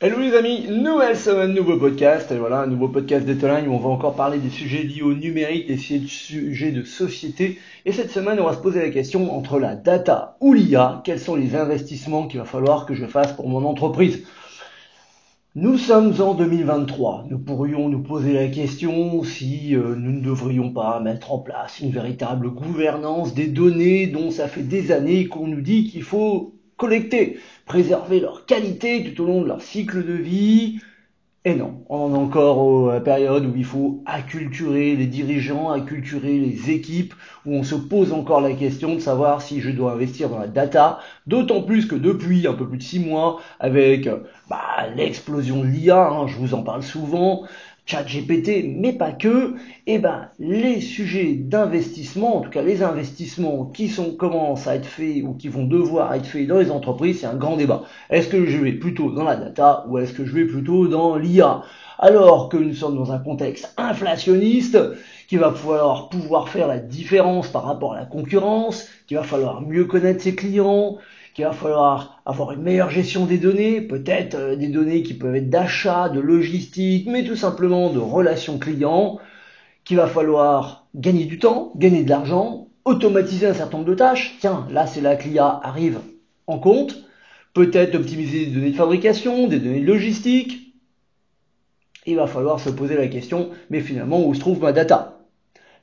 Hello les amis, nouvelle semaine, nouveau podcast, et voilà, un nouveau podcast d'Etoline où on va encore parler des sujets liés au numérique, des sujets de société. Et cette semaine, on va se poser la question entre la data ou l'IA, quels sont les investissements qu'il va falloir que je fasse pour mon entreprise? Nous sommes en 2023. Nous pourrions nous poser la question si euh, nous ne devrions pas mettre en place une véritable gouvernance des données dont ça fait des années qu'on nous dit qu'il faut collecter, préserver leur qualité tout au long de leur cycle de vie. Et non, on est encore à la période où il faut acculturer les dirigeants, acculturer les équipes, où on se pose encore la question de savoir si je dois investir dans la data, d'autant plus que depuis un peu plus de six mois, avec bah, l'explosion de l'IA, hein, je vous en parle souvent, GPT, mais pas que, eh ben, les sujets d'investissement, en tout cas les investissements qui sont, commencent à être faits ou qui vont devoir être faits dans les entreprises, c'est un grand débat. Est-ce que je vais plutôt dans la data ou est-ce que je vais plutôt dans l'IA Alors que nous sommes dans un contexte inflationniste, qu'il va falloir pouvoir faire la différence par rapport à la concurrence, qu'il va falloir mieux connaître ses clients, qu'il va falloir avoir une meilleure gestion des données, peut-être euh, des données qui peuvent être d'achat, de logistique, mais tout simplement de relations clients, qu'il va falloir gagner du temps, gagner de l'argent, automatiser un certain nombre de tâches. Tiens, là c'est là que arrive en compte. Peut-être optimiser des données de fabrication, des données de logistique. Il va falloir se poser la question, mais finalement, où se trouve ma data?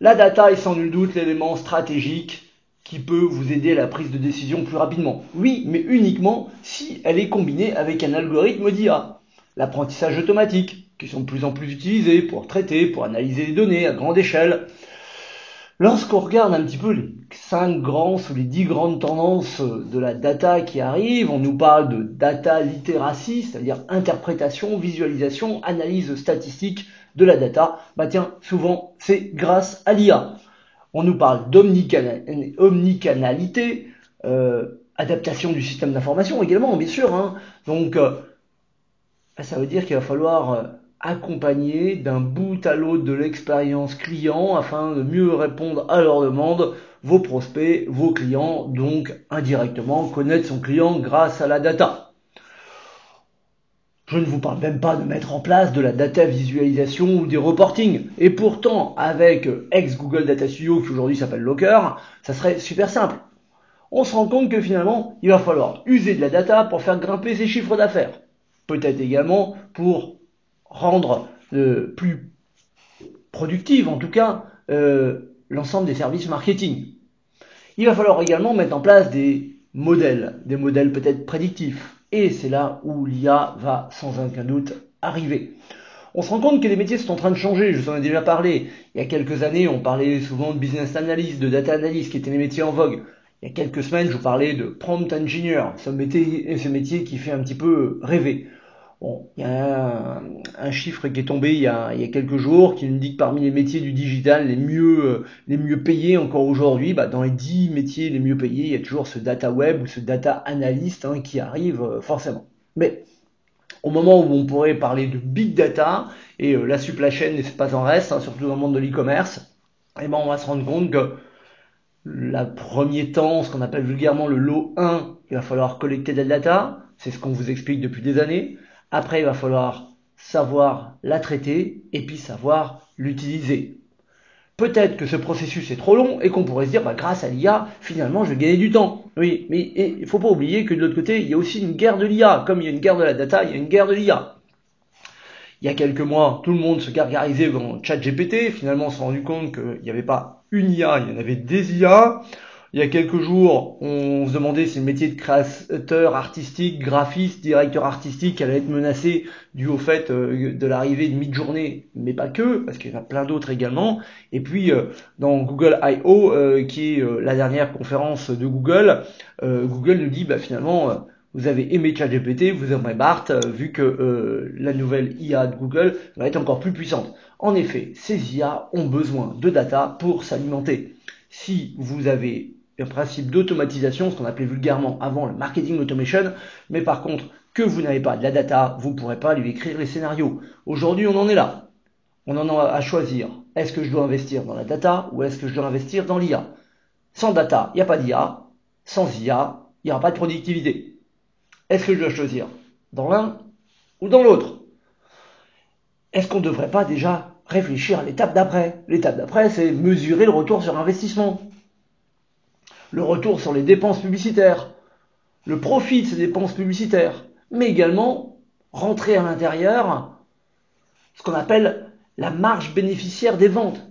La data est sans nul doute l'élément stratégique qui peut vous aider à la prise de décision plus rapidement. Oui, mais uniquement si elle est combinée avec un algorithme d'IA. L'apprentissage automatique, qui sont de plus en plus utilisés pour traiter, pour analyser les données à grande échelle. Lorsqu'on regarde un petit peu les cinq grands ou les dix grandes tendances de la data qui arrivent, on nous parle de data literacy, c'est-à-dire interprétation, visualisation, analyse statistique de la data. Bah tiens, souvent c'est grâce à l'IA. On nous parle d'omnicanalité, euh, adaptation du système d'information également, bien sûr. Hein. Donc, euh, ça veut dire qu'il va falloir euh, accompagner d'un bout à l'autre de l'expérience client afin de mieux répondre à leurs demandes, vos prospects, vos clients, donc indirectement connaître son client grâce à la data. Je ne vous parle même pas de mettre en place de la data visualisation ou des reporting. Et pourtant, avec ex-Google Data Studio, qui aujourd'hui s'appelle Locker, ça serait super simple. On se rend compte que finalement, il va falloir user de la data pour faire grimper ses chiffres d'affaires. Peut-être également pour rendre euh, plus productive, en tout cas, euh, l'ensemble des services marketing. Il va falloir également mettre en place des modèles, des modèles peut-être prédictifs, et c'est là où l'IA va sans aucun doute arriver. On se rend compte que les métiers sont en train de changer, je vous en ai déjà parlé. Il y a quelques années, on parlait souvent de business analyst, de data analyst, qui étaient les métiers en vogue. Il y a quelques semaines, je vous parlais de prompt engineer, ce métier, ce métier qui fait un petit peu rêver. Bon, il y a un, chiffre qui est tombé il y, a, quelques jours qui nous dit que parmi les métiers du digital les mieux, euh, payés encore aujourd'hui, bah, dans les 10 métiers les mieux payés, il y a toujours ce data web ou ce data analyst hein, qui arrive euh, forcément. Mais au moment où on pourrait parler de big data, et euh, la supply chain n'est pas en reste, hein, surtout dans le monde de l'e-commerce, eh ben on va se rendre compte que le premier temps, ce qu'on appelle vulgairement le lot 1, il va falloir collecter de la data, c'est ce qu'on vous explique depuis des années. Après, il va falloir savoir la traiter et puis savoir l'utiliser. Peut-être que ce processus est trop long et qu'on pourrait se dire, bah, grâce à l'IA, finalement, je vais gagner du temps. Oui, mais il ne faut pas oublier que de l'autre côté, il y a aussi une guerre de l'IA. Comme il y a une guerre de la data, il y a une guerre de l'IA. Il y a quelques mois, tout le monde se gargarisait dans ChatGPT. Finalement, on s'est rendu compte qu'il n'y avait pas une IA, il y en avait des IA. Il y a quelques jours, on se demandait si le métier de créateur artistique, graphiste, directeur artistique allait être menacé dû au fait euh, de l'arrivée de mid-journée, mais pas que, parce qu'il y en a plein d'autres également. Et puis, euh, dans Google I.O., euh, qui est la dernière conférence de Google, Google nous dit, bah, finalement, vous avez aimé ChatGPT, vous aimerez BART, vu que la nouvelle IA de Google va être encore plus puissante. En effet, ces IA ont besoin de data pour s'alimenter. Si vous avez un principe d'automatisation, ce qu'on appelait vulgairement avant le marketing automation, mais par contre, que vous n'avez pas de la data, vous ne pourrez pas lui écrire les scénarios. Aujourd'hui, on en est là. On en a à choisir. Est-ce que je dois investir dans la data ou est-ce que je dois investir dans l'IA Sans data, il n'y a pas d'IA. Sans IA, il n'y aura pas de productivité. Est-ce que je dois choisir dans l'un ou ou dans l'autre? Est-ce qu'on ne devrait pas déjà réfléchir à l'étape d'après? L'étape d'après, c'est mesurer le retour sur investissement, le retour sur les dépenses publicitaires, le profit de ces dépenses publicitaires, mais également rentrer à l'intérieur ce qu'on appelle la marge bénéficiaire des ventes.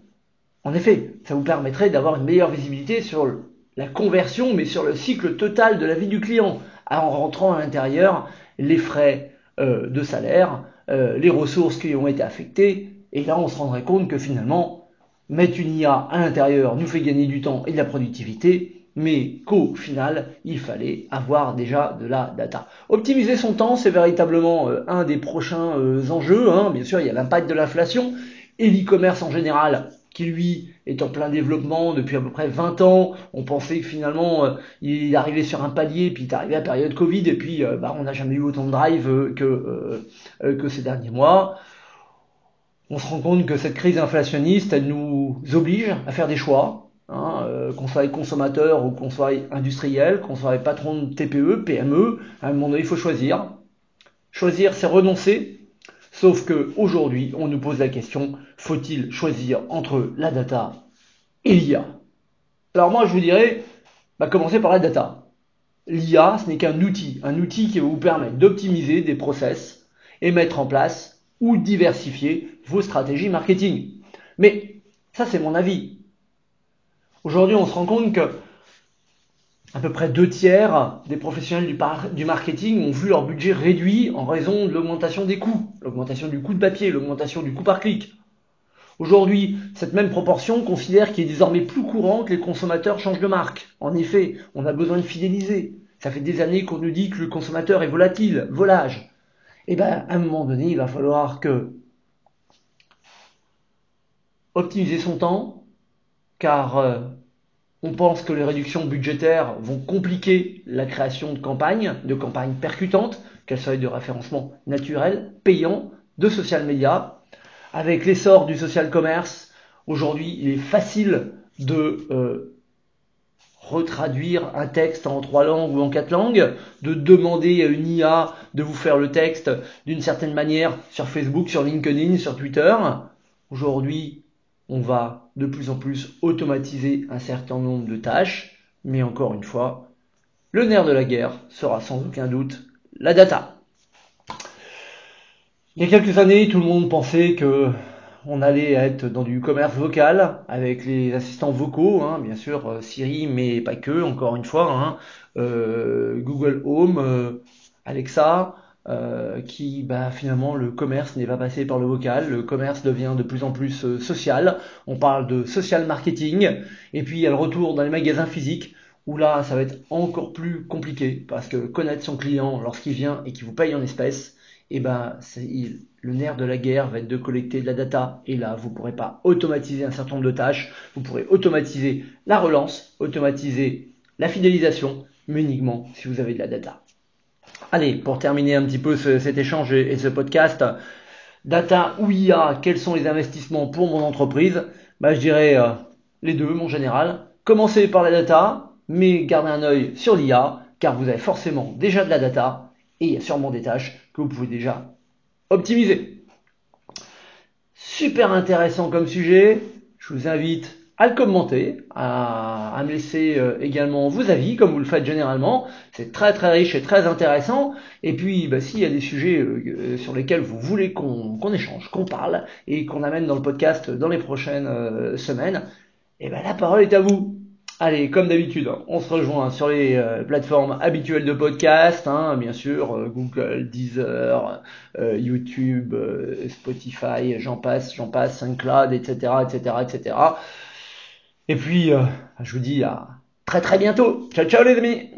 En effet, ça vous permettrait d'avoir une meilleure visibilité sur la conversion, mais sur le cycle total de la vie du client, en rentrant à l'intérieur les frais euh, de salaire, euh, les ressources qui ont été affectées, et là on se rendrait compte que finalement, mettre une IA à l'intérieur nous fait gagner du temps et de la productivité, mais qu'au final, il fallait avoir déjà de la data. Optimiser son temps, c'est véritablement euh, un des prochains enjeux. Hein. Bien sûr, il y a l'impact de l'inflation et l'e-commerce en général qui lui est en plein développement depuis à peu près 20 ans. On pensait que finalement euh, il arrivait sur un palier, puis il est arrivé à la période Covid, et puis euh, bah, on n'a jamais eu autant de drive euh, que, que ces derniers mois. On se rend compte que cette crise inflationniste, elle nous oblige à faire des choix, hein, qu'on soit consommateur ou qu'on soit industriel, qu'on soit patron de TPE, PME, à un moment donné il faut choisir. Choisir, c'est renoncer, Sauf que aujourd'hui, on nous pose la question faut-il choisir entre la data et l'IA Alors moi, je vous dirais, bah, commencez par la data. L'IA, ce n'est qu'un outil, un outil qui va vous permettre d'optimiser des process et mettre en place ou diversifier vos stratégies marketing. Mais ça, c'est mon avis. Aujourd'hui, on se rend compte que à peu près deux tiers des professionnels du, marketing ont vu leur budget réduit en raison de l'augmentation des coûts, l'augmentation du coût de papier, l'augmentation du coût par clic. Aujourd'hui, cette même proportion considère qu'il est désormais plus courant que les consommateurs changent de marque. En effet, on a besoin de fidéliser. Ça fait des années qu'on nous dit que le consommateur est volatile, volage. Et eh bien, à un moment donné, il va falloir que optimiser son temps, car euh, on pense que les réductions budgétaires vont compliquer la création de campagnes, de campagnes percutantes, qu'elles soient de référencement naturel, payant, de social media. Avec l'essor du social commerce, aujourd'hui, il est facile de euh, retraduire un texte en trois langues ou en quatre langues, de demander à une IA de vous faire le texte d'une certaine manière sur Facebook, sur LinkedIn, sur Twitter. Aujourd'hui, on va de plus en plus automatiser un certain nombre de tâches, mais encore une fois, le nerf de la guerre sera sans aucun doute la data. Il y a quelques années, tout le monde pensait que on allait être dans du commerce vocal avec les assistants vocaux, hein, bien sûr euh, Siri, mais pas que, encore une fois, hein, euh, Google Home, euh, Alexa, euh, qui bah, finalement le commerce n'est pas passé par le vocal, le commerce devient de plus en plus euh, social, on parle de social marketing, et puis il y a le retour dans les magasins physiques, où là ça va être encore plus compliqué, parce que connaître son client lorsqu'il vient et qu'il vous paye en espèces, et eh ben le nerf de la guerre va être de collecter de la data, et là vous ne pourrez pas automatiser un certain nombre de tâches, vous pourrez automatiser la relance, automatiser la fidélisation, mais uniquement si vous avez de la data. Allez, pour terminer un petit peu cet échange et, ce podcast, data ou IA, quels sont les investissements pour mon entreprise? Bah, Je dirais euh, les deux, mon général. Commencez par la data, mais gardez un œil sur l'IA, car vous avez forcément déjà de la data et il y a sûrement des tâches que vous pouvez déjà optimiser. Super intéressant comme sujet. Je vous invite à le commenter, à, me laisser euh, également vos avis, comme vous le faites généralement. C'est très très riche et très intéressant. Et puis, bah, s'il y a des sujets euh, euh, sur lesquels vous voulez qu'on échange, qu'on parle et qu'on amène dans le podcast dans les prochaines semaines, et eh ben la parole est à vous. Allez, comme d'habitude, on se rejoint sur les plateformes habituelles de podcast, hein, bien sûr, Google, Deezer, YouTube, Spotify, j'en passe, j'en passe, SoundCloud, etc., etc., etc. Et puis, euh, je vous dis à très très bientôt. Ciao ciao les amis